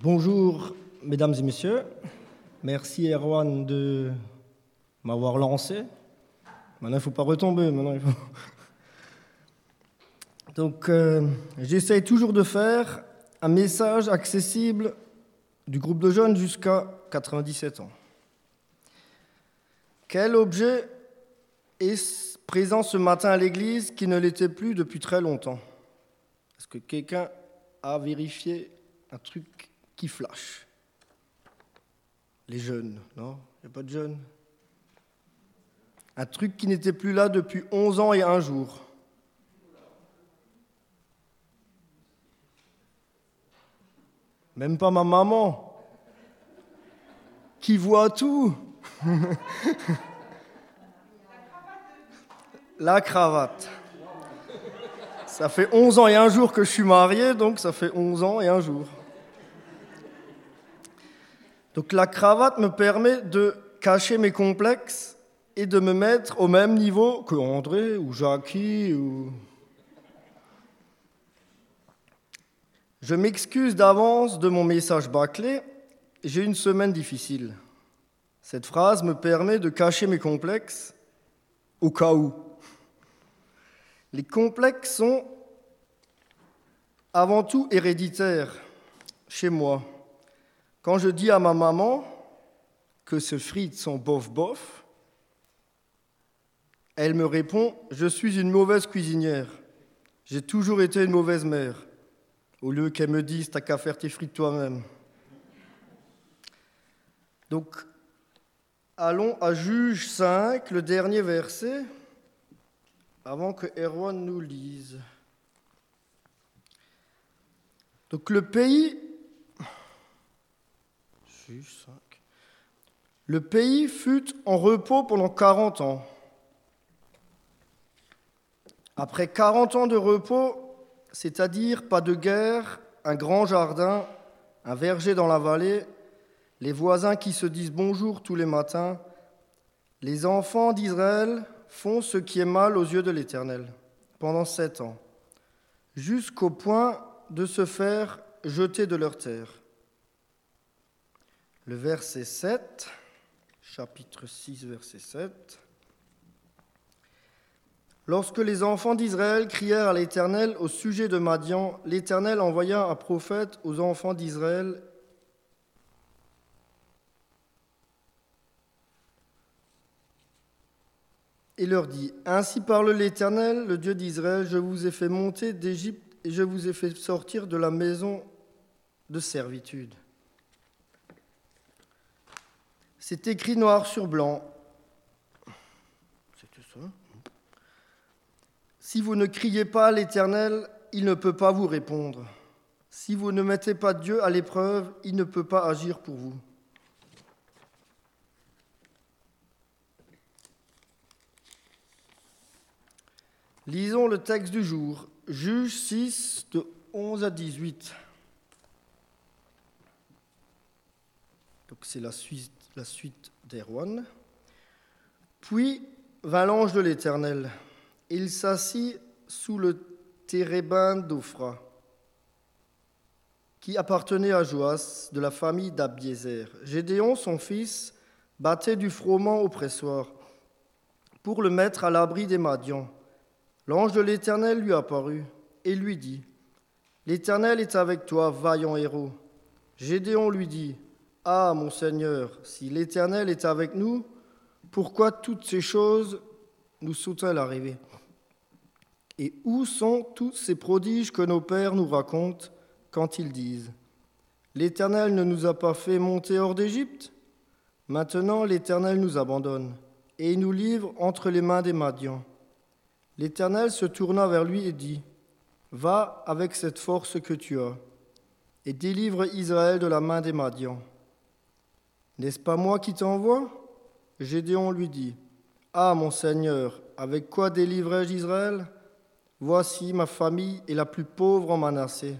Bonjour, mesdames et messieurs. Merci, Erwan, de m'avoir lancé. Maintenant, il ne faut pas retomber. Maintenant, il. Donc, euh, j'essaye toujours de faire un message accessible du groupe de jeunes jusqu'à 97 ans. Quel objet est présent ce matin à l'église qui ne l'était plus depuis très longtemps? Est-ce que quelqu'un a vérifié un truc qui flash Les jeunes, non? Il n'y a pas de jeunes? Un truc qui n'était plus là depuis 11 ans et un jour. Même pas ma maman, qui voit tout. La cravate. Ça fait 11 ans et un jour que je suis marié, donc ça fait 11 ans et un jour. Donc la cravate me permet de cacher mes complexes et de me mettre au même niveau que André ou Jackie ou... Je m'excuse d'avance de mon message bâclé, j'ai une semaine difficile. Cette phrase me permet de cacher mes complexes au cas où. Les complexes sont avant tout héréditaires chez moi. Quand je dis à ma maman que ce frites sont bof-bof, elle me répond Je suis une mauvaise cuisinière. J'ai toujours été une mauvaise mère. Au lieu qu'elle me dise T'as qu'à faire tes frites toi-même. Donc, Allons à Juge 5, le dernier verset, avant que Erwan nous lise. Donc le pays, Juge 5, le pays fut en repos pendant 40 ans. Après 40 ans de repos, c'est-à-dire pas de guerre, un grand jardin, un verger dans la vallée, les voisins qui se disent bonjour tous les matins, les enfants d'Israël font ce qui est mal aux yeux de l'Éternel pendant sept ans, jusqu'au point de se faire jeter de leur terre. Le verset 7, chapitre 6, verset 7. Lorsque les enfants d'Israël crièrent à l'Éternel au sujet de Madian, l'Éternel envoya un prophète aux enfants d'Israël et leur dit, Ainsi parle l'Éternel, le Dieu d'Israël, je vous ai fait monter d'Égypte et je vous ai fait sortir de la maison de servitude. C'est écrit noir sur blanc. C'est ça. Si vous ne criez pas à l'Éternel, il ne peut pas vous répondre. Si vous ne mettez pas Dieu à l'épreuve, il ne peut pas agir pour vous. Lisons le texte du jour, Juge 6 de 11 à 18. Donc c'est la suite, la suite d'Erwan. Puis vint l'ange de l'Éternel. Il s'assit sous le térébin d'Ophra, qui appartenait à Joas, de la famille d'Abiézer. Gédéon, son fils, battait du froment au pressoir pour le mettre à l'abri des Madians. L'ange de l'Éternel lui apparut et lui dit, L'Éternel est avec toi, vaillant héros. Gédéon lui dit, Ah, mon Seigneur, si l'Éternel est avec nous, pourquoi toutes ces choses nous sont-elles arrivées? Et où sont tous ces prodiges que nos pères nous racontent quand ils disent, L'Éternel ne nous a pas fait monter hors d'Égypte? Maintenant l'Éternel nous abandonne et nous livre entre les mains des Madians. L'Éternel se tourna vers lui et dit, Va avec cette force que tu as, et délivre Israël de la main des Madians. N'est-ce pas moi qui t'envoie? Gédéon lui dit, Ah mon Seigneur, avec quoi délivrerai-je Israël? Voici ma famille est la plus pauvre en Manassé.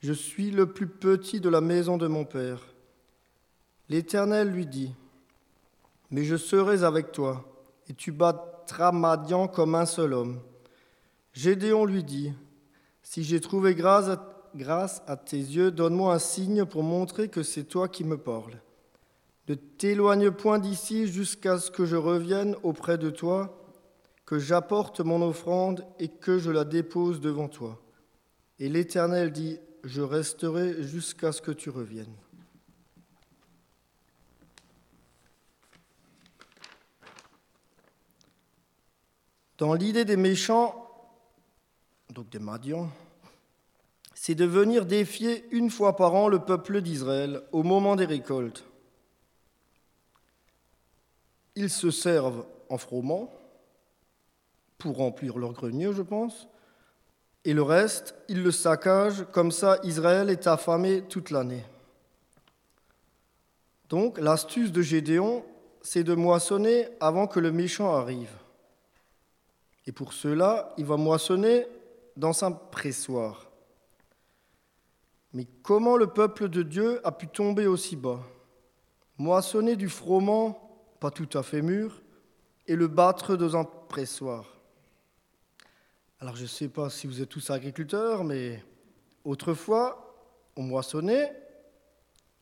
Je suis le plus petit de la maison de mon père. L'Éternel lui dit, Mais je serai avec toi, et tu bats Madian comme un seul homme. Gédéon lui dit, Si j'ai trouvé grâce à tes yeux, donne-moi un signe pour montrer que c'est toi qui me parles. Ne t'éloigne point d'ici jusqu'à ce que je revienne auprès de toi, que j'apporte mon offrande et que je la dépose devant toi. Et l'Éternel dit, je resterai jusqu'à ce que tu reviennes. Dans l'idée des méchants, donc des Madians, c'est de venir défier une fois par an le peuple d'Israël au moment des récoltes. Ils se servent en froment pour remplir leur grenier, je pense, et le reste, ils le saccagent, comme ça Israël est affamé toute l'année. Donc l'astuce de Gédéon, c'est de moissonner avant que le méchant arrive. Et pour cela, il va moissonner dans un pressoir. Mais comment le peuple de Dieu a pu tomber aussi bas? Moissonner du froment, pas tout à fait mûr, et le battre dans un pressoir. Alors je ne sais pas si vous êtes tous agriculteurs, mais autrefois, on moissonnait,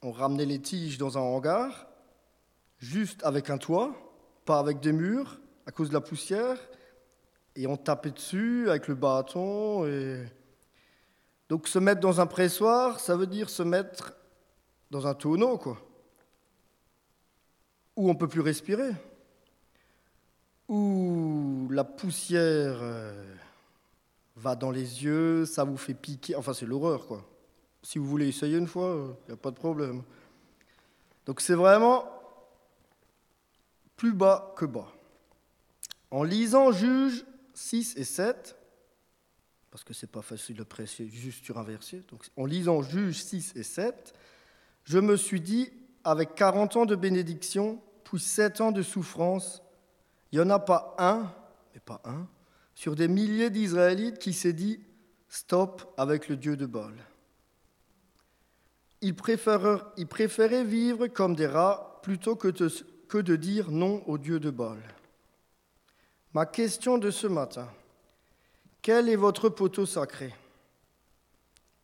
on ramenait les tiges dans un hangar, juste avec un toit, pas avec des murs, à cause de la poussière, et on tapait dessus avec le bâton. Et... Donc se mettre dans un pressoir, ça veut dire se mettre dans un tonneau, quoi. Où on ne peut plus respirer. Où la poussière euh, va dans les yeux, ça vous fait piquer. Enfin, c'est l'horreur, quoi. Si vous voulez essayer une fois, il euh, n'y a pas de problème. Donc c'est vraiment plus bas que bas. En lisant Juge 6 et 7, parce que c'est pas facile de presser juste sur un verset, donc en lisant Juge 6 et 7, je me suis dit, avec 40 ans de bénédiction, puis 7 ans de souffrance, il n'y en a pas un, mais pas un, sur des milliers d'Israélites qui s'est dit stop avec le Dieu de Baal. Ils préféraient, vivre comme des rats plutôt que de dire non au Dieu de Baal. Ma question de ce matin, quel est votre poteau sacré?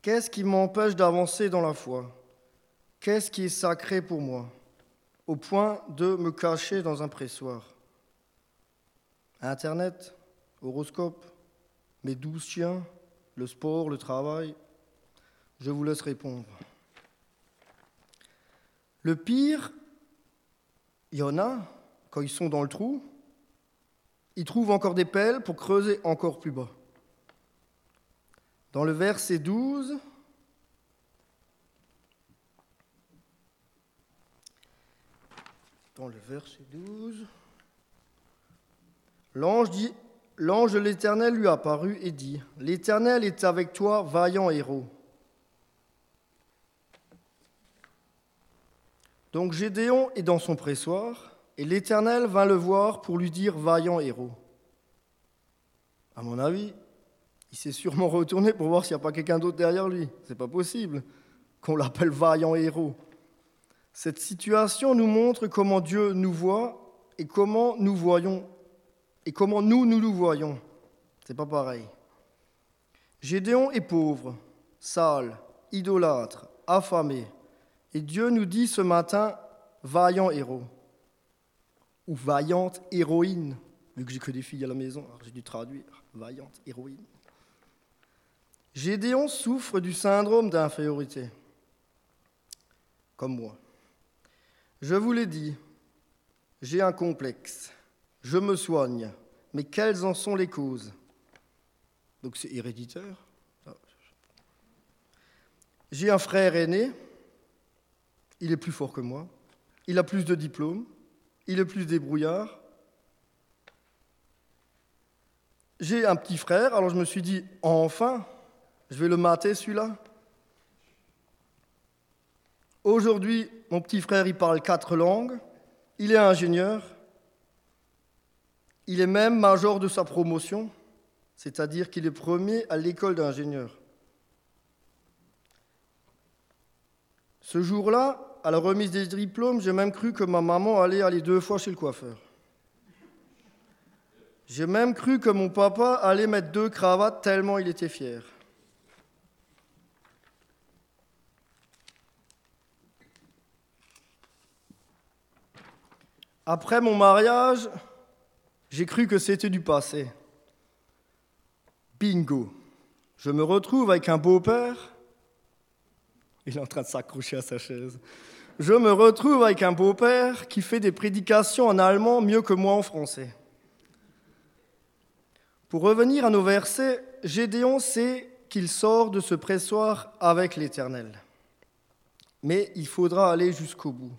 Qu'est-ce qui m'empêche d'avancer dans la foi? Qu'est-ce qui est sacré pour moi? Au point de me cacher dans un pressoir Internet, horoscope, mes douze chiens, le sport, le travail Je vous laisse répondre. Le pire, il y en a, quand ils sont dans le trou, il trouve encore des pelles pour creuser encore plus bas. Dans le verset 12, dans le verset 12, l'ange dit L'ange de l'Éternel lui apparut et dit L'Éternel est avec toi, vaillant héros. Donc Gédéon est dans son pressoir et l'Éternel vint le voir pour lui dire Vaillant héros. À mon avis, il s'est sûrement retourné pour voir s'il n'y a pas quelqu'un d'autre derrière lui. C'est pas possible qu'on l'appelle vaillant héros. Cette situation nous montre comment Dieu nous voit et comment nous voyons et comment nous nous nous voyons. C'est pas pareil. Gédéon est pauvre, sale, idolâtre, affamé. Et Dieu nous dit ce matin, vaillant héros ou vaillante héroïne, vu que j'ai que des filles à la maison, j'ai dû traduire vaillante héroïne. Gédéon souffre du syndrome d'infériorité, comme moi. Je vous l'ai dit, j'ai un complexe, je me soigne, mais quelles en sont les causes? Donc c'est héréditaire? J'ai un frère aîné, il est plus fort que moi, il a plus de diplômes, il est plus débrouillard. J'ai un petit frère, alors je me suis dit, enfin, je vais le mater celui-là. Aujourd'hui, mon petit frère, il parle quatre langues, il est ingénieur, il est même major de sa promotion, c'est-à-dire qu'il est premier à l'école d'ingénieur. Ce jour-là, à la remise des diplômes, j'ai même cru que ma maman allait aller deux fois chez le coiffeur. J'ai même cru que mon papa allait mettre deux cravates tellement il était fier. Après mon mariage, j'ai cru que c'était du passé. Bingo. Je me retrouve avec un beau-père. Il est en train de s'accrocher à sa chaise. Je me retrouve avec un beau-père qui fait des prédications en allemand mieux que moi en français. Pour revenir à nos versets, Gédéon sait qu'il sort de ce pressoir avec l'Éternel. Mais il faudra aller jusqu'au bout.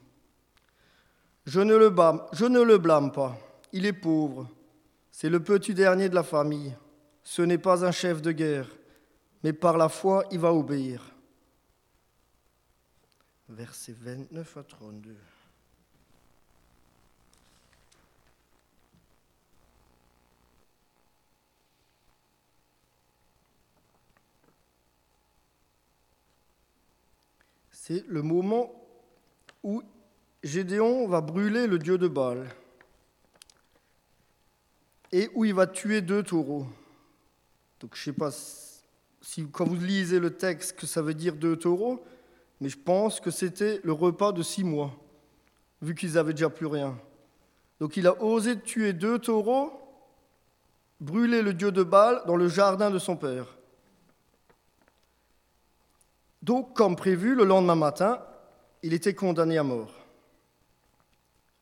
Je ne, le blâme, pas. Il est pauvre. C'est le petit dernier de la famille. Ce n'est pas un chef de guerre, mais par la foi, il va obéir. Versets 29 à 32. C'est le moment où Gédéon va brûler le dieu de Baal et où il va tuer deux taureaux. Donc je ne sais pas si quand vous lisez le texte que ça veut dire deux taureaux, mais je pense que c'était le repas de six mois, vu qu'ils avaient déjà plus rien. Donc il a osé tuer deux taureaux, brûler le dieu de Baal dans le jardin de son père. Donc, comme prévu, le lendemain matin, il était condamné à mort.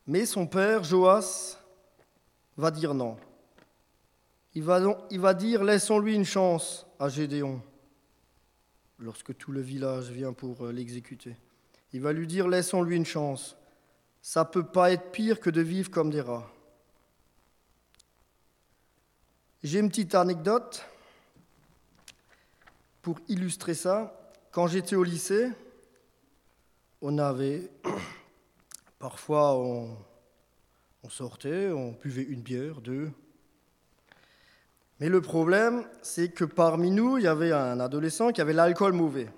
Mais son père, Joas, va dire non. Il va, dire laissons-lui une chance à Gédéon, lorsque tout le village vient pour euh, l'exécuter. Il va lui dire laissons-lui une chance. Ça ne peut pas être pire que de vivre comme des rats. J'ai une petite anecdote pour illustrer ça. Quand j'étais au lycée, on avait, parfois on, sortait, on buvait une bière, deux. Mais le problème, c'est que parmi nous, il y avait un adolescent qui avait l'alcool mauvais.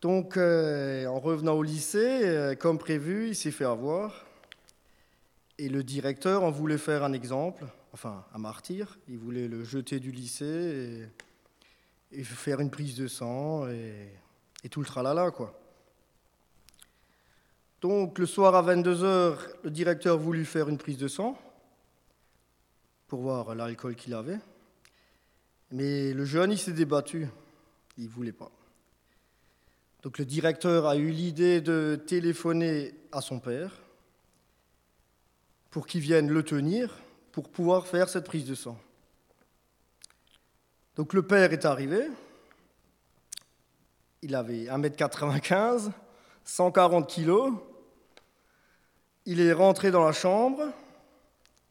Donc, euh, en revenant au lycée, euh, comme prévu, il s'est fait avoir. Et le directeur en voulait faire un exemple, enfin un martyr. Il voulait le jeter du lycée. Et et faire une prise de sang et, tout le tralala, quoi. Donc le soir à 22h, le directeur voulut faire une prise de sang pour voir l'alcool qu'il avait. Mais le jeune, il s'est débattu. Il ne voulait pas. Donc le directeur a eu l'idée de téléphoner à son père pour qu'il vienne le tenir pour pouvoir faire cette prise de sang. Donc le père est arrivé, il avait 1m95, 140 kg, il est rentré dans la chambre,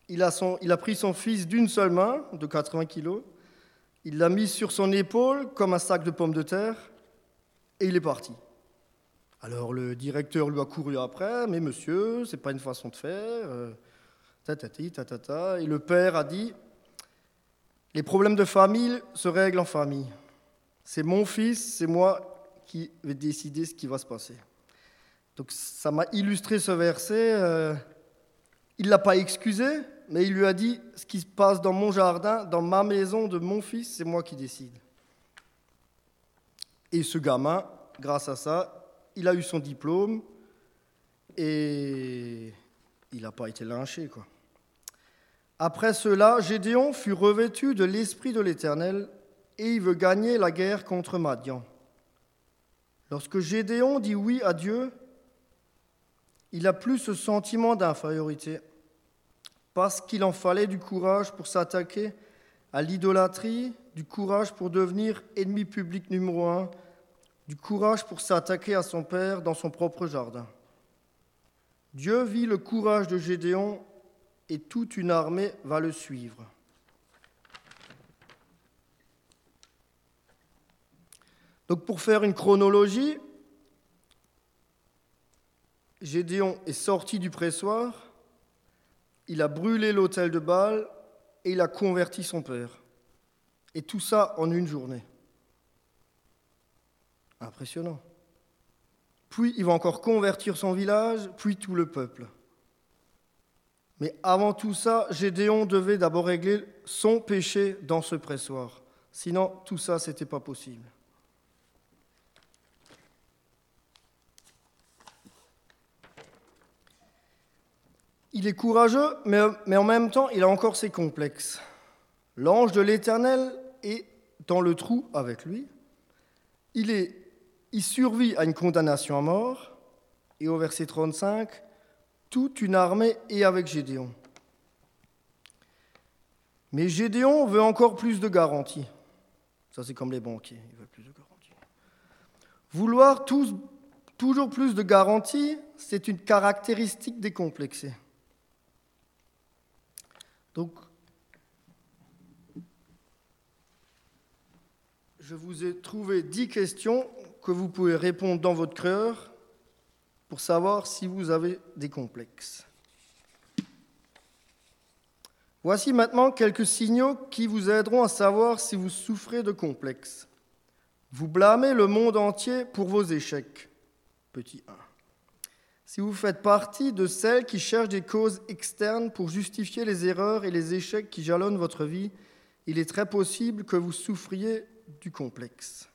il a, pris son fils d'une seule main, de 80 kg, il l'a mis sur son épaule comme un sac de pommes de terre, et il est parti. Alors le directeur lui a couru après, mais monsieur, c'est pas une façon de faire, euh, tatati, tatata, et le père a dit, les problèmes de famille se règlent en famille. C'est mon fils, c'est moi qui vais décider ce qui va se passer. Donc ça m'a illustré ce verset. Euh, il ne l'a pas excusé, mais il lui a dit, ce qui se passe dans mon jardin, dans ma maison de mon fils, c'est moi qui décide. Et ce gamin, grâce à ça, il a eu son diplôme et il n'a pas été lynché. Quoi. Après cela, Gédéon fut revêtu de l'Esprit de l'Éternel et il veut gagner la guerre contre Madian. Lorsque Gédéon dit oui à Dieu, il a plus ce sentiment d'infériorité, parce qu'il en fallait du courage pour s'attaquer à l'idolâtrie, du courage pour devenir ennemi public numéro un, du courage pour s'attaquer à son père dans son propre jardin. Dieu vit le courage de Gédéon et toute une armée va le suivre. Donc pour faire une chronologie, Gédéon est sorti du pressoir, il a brûlé l'autel de Baal et il a converti son père. Et tout ça en une journée. Impressionnant. Puis il va encore convertir son village, puis tout le peuple. Mais avant tout ça, Gédéon devait d'abord régler son péché dans ce pressoir. Sinon, tout ça, ce n'était pas possible. Il est courageux, mais, en même temps, il a encore ses complexes. L'ange de l'Éternel est dans le trou avec lui. Il survit à une condamnation à mort. Et au verset 35, toute une armée est avec Gédéon. Mais Gédéon veut encore plus de garanties. Ça, c'est comme les banquiers, ils veulent plus de garanties. Vouloir toujours plus de garanties, c'est une caractéristique décomplexée. Donc, je vous ai trouvé dix questions que vous pouvez répondre dans votre cœur pour savoir si vous avez des complexes. Voici maintenant quelques signaux qui vous aideront à savoir si vous souffrez de complexes. Vous blâmez le monde entier pour vos échecs. Petit 1. Si vous faites partie de celles qui cherchent des causes externes pour justifier les erreurs et les échecs qui jalonnent votre vie, il est très possible que vous souffriez du complexe.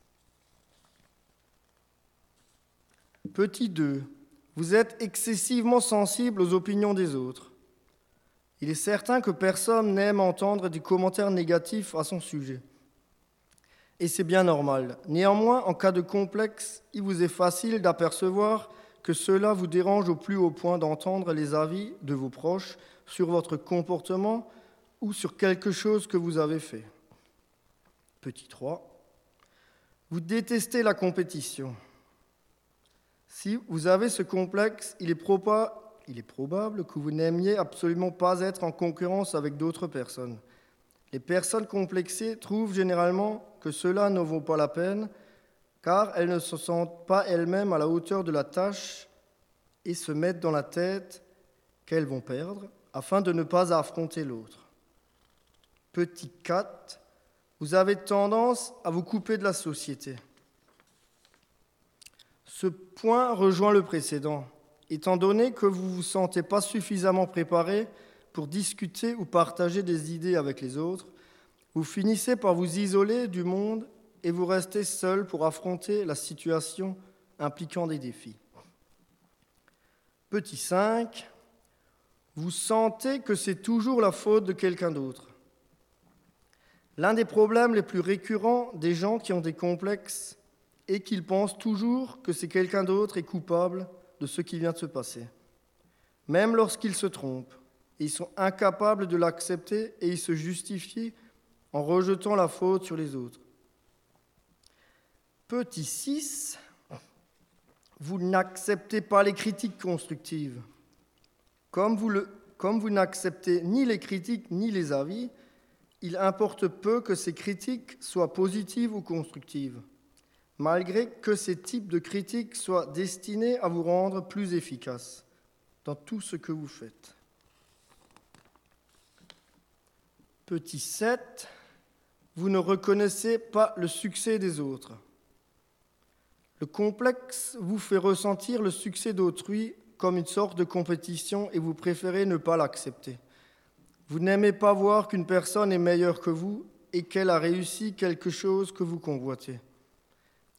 Petit 2. Vous êtes excessivement sensible aux opinions des autres. Il est certain que personne n'aime entendre des commentaires négatifs à son sujet. Et c'est bien normal. Néanmoins, en cas de complexe, il vous est facile d'apercevoir que cela vous dérange au plus haut point d'entendre les avis de vos proches sur votre comportement ou sur quelque chose que vous avez fait. Petit 3. Vous détestez la compétition. Si vous avez ce complexe, il est, il est probable que vous n'aimiez absolument pas être en concurrence avec d'autres personnes. Les personnes complexées trouvent généralement que cela ne vaut pas la peine car elles ne se sentent pas elles-mêmes à la hauteur de la tâche et se mettent dans la tête qu'elles vont perdre afin de ne pas affronter l'autre. Petit 4, vous avez tendance à vous couper de la société. Ce point rejoint le précédent, étant donné que vous ne vous sentez pas suffisamment préparé pour discuter ou partager des idées avec les autres, vous finissez par vous isoler du monde et vous restez seul pour affronter la situation impliquant des défis. Petit 5, vous sentez que c'est toujours la faute de quelqu'un d'autre. L'un des problèmes les plus récurrents des gens qui ont des complexes est qu'ils pensent toujours que c'est quelqu'un d'autre est coupable de ce qui vient de se passer. Même lorsqu'ils se trompent, ils sont incapables de l'accepter et ils se justifient en rejetant la faute sur les autres. Petit 6, vous n'acceptez pas les critiques constructives. Comme vous, n'acceptez ni les critiques ni les avis, il importe peu que ces critiques soient positives ou constructives, malgré que ces types de critiques soient destinés à vous rendre plus efficace dans tout ce que vous faites. Petit 7, vous ne reconnaissez pas le succès des autres. Le complexe vous fait ressentir le succès d'autrui comme une sorte de compétition et vous préférez ne pas l'accepter. Vous n'aimez pas voir qu'une personne est meilleure que vous et qu'elle a réussi quelque chose que vous convoitez.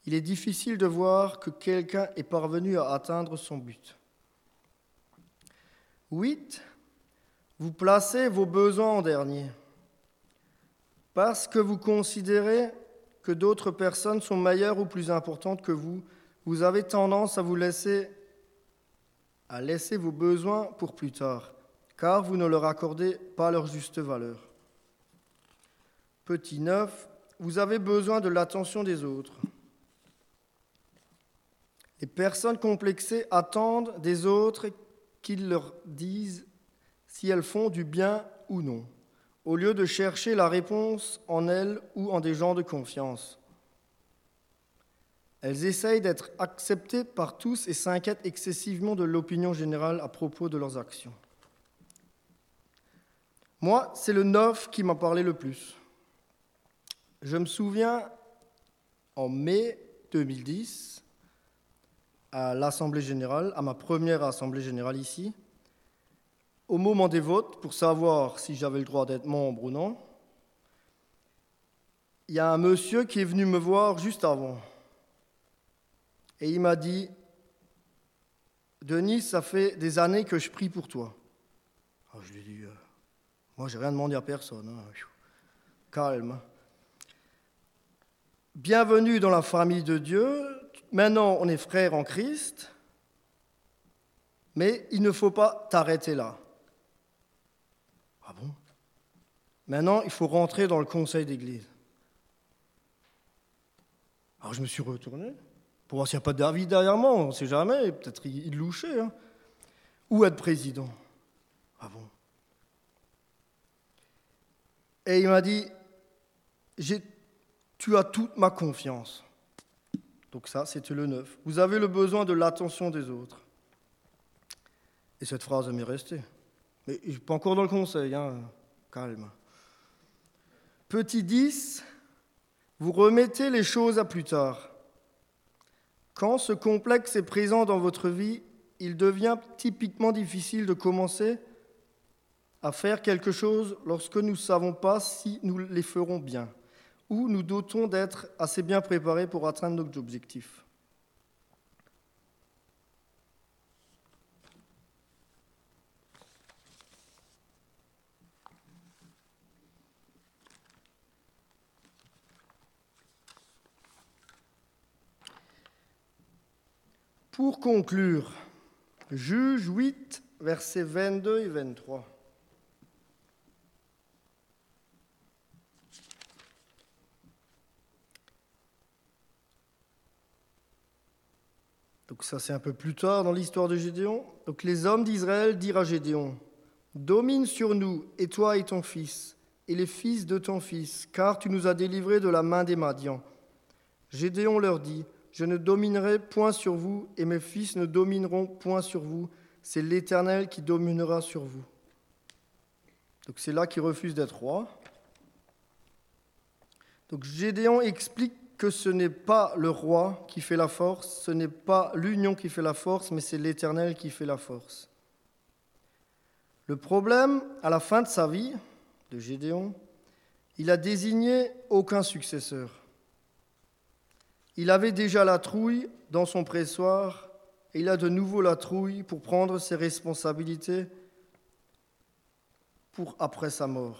Il est difficile de voir que quelqu'un est parvenu à atteindre son but. 8. Vous placez vos besoins en dernier. Parce que vous considérez que d'autres personnes sont meilleures ou plus importantes que vous, vous avez tendance à vous laisser à laisser vos besoins pour plus tard, car vous ne leur accordez pas leur juste valeur. Petit 9, vous avez besoin de l'attention des autres. Les personnes complexées attendent des autres qu'ils leur disent si elles font du bien ou non au lieu de chercher la réponse en elles ou en des gens de confiance. Elles essayent d'être acceptées par tous et s'inquiètent excessivement de l'opinion générale à propos de leurs actions. Moi, c'est le neuf qui m'a parlé le plus. Je me souviens, en mai 2010, à l'Assemblée générale, à ma première Assemblée générale ici, au moment des votes, pour savoir si j'avais le droit d'être membre ou non, il y a un monsieur qui est venu me voir juste avant. Et il m'a dit, Denis, ça fait des années que je prie pour toi. Alors je lui ai dit, euh, moi j'ai rien demandé à personne. hein. Calme. Bienvenue dans la famille de Dieu. Maintenant, on est frères en Christ. Mais il ne faut pas t'arrêter là. Bon? Maintenant, il faut rentrer dans le conseil d'église. Alors je me suis retourné pour voir s'il n'y a pas David derrière moi, on ne sait jamais, peut-être il, louchait. hein. Ou être président. Ah bon? Et il m'a dit, tu as toute ma confiance. Donc ça, c'était le 9. Vous avez le besoin de l'attention des autres. Et cette phrase m'est restée. Mais je suis pas encore dans le conseil, hein. calme. Petit 10, vous remettez les choses à plus tard. Quand ce complexe est présent dans votre vie, il devient typiquement difficile de commencer à faire quelque chose lorsque nous ne savons pas si nous les ferons bien ou nous dotons d'être assez bien préparés pour atteindre nos objectifs. Pour conclure, Juge 8, versets 22 et 23. Donc ça c'est un peu plus tard dans l'histoire de Gédéon. Donc les hommes d'Israël dirent à Gédéon, Domine sur nous, et toi et ton fils, et les fils de ton fils, car tu nous as délivrés de la main des Madians. Gédéon leur dit, Je ne dominerai point sur vous, et mes fils ne domineront point sur vous, c'est l'Éternel qui dominera sur vous. Donc c'est là qu'il refuse d'être roi. Donc Gédéon explique que ce n'est pas le roi qui fait la force, ce n'est pas l'union qui fait la force, mais c'est l'Éternel qui fait la force. Le problème, à la fin de sa vie, de Gédéon, il a désigné aucun successeur. Il avait déjà la trouille dans son pressoir et il a de nouveau la trouille pour prendre ses responsabilités pour après sa mort.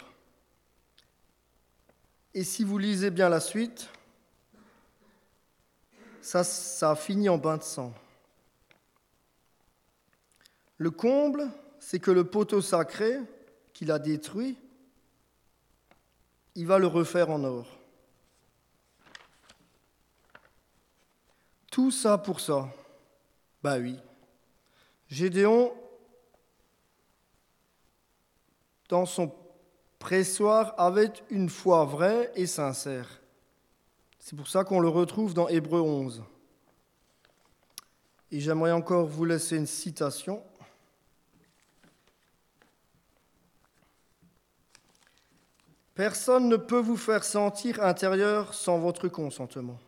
Et si vous lisez bien la suite, ça, ça a fini en bain de sang. Le comble, c'est que le poteau sacré qu'il a détruit, il va le refaire en or. Tout ça pour ça. Bah oui. Gédéon, dans son pressoir, avait une foi vraie et sincère. C'est pour ça qu'on le retrouve dans Hébreu 11. Et j'aimerais encore vous laisser une citation. Personne ne peut vous faire sentir intérieur sans votre consentement.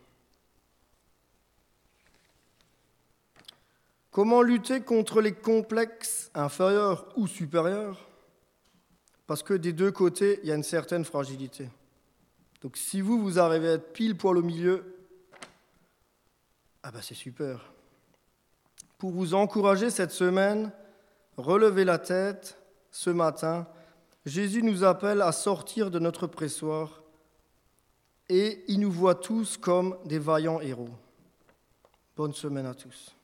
Comment lutter contre les complexes inférieurs ou supérieurs? Parce que des deux côtés, il y a une certaine fragilité. Donc si vous, vous arrivez à être pile poil au milieu, ah ben c'est super. Pour vous encourager cette semaine, relevez la tête ce matin. Jésus nous appelle à sortir de notre pressoir et il nous voit tous comme des vaillants héros. Bonne semaine à tous.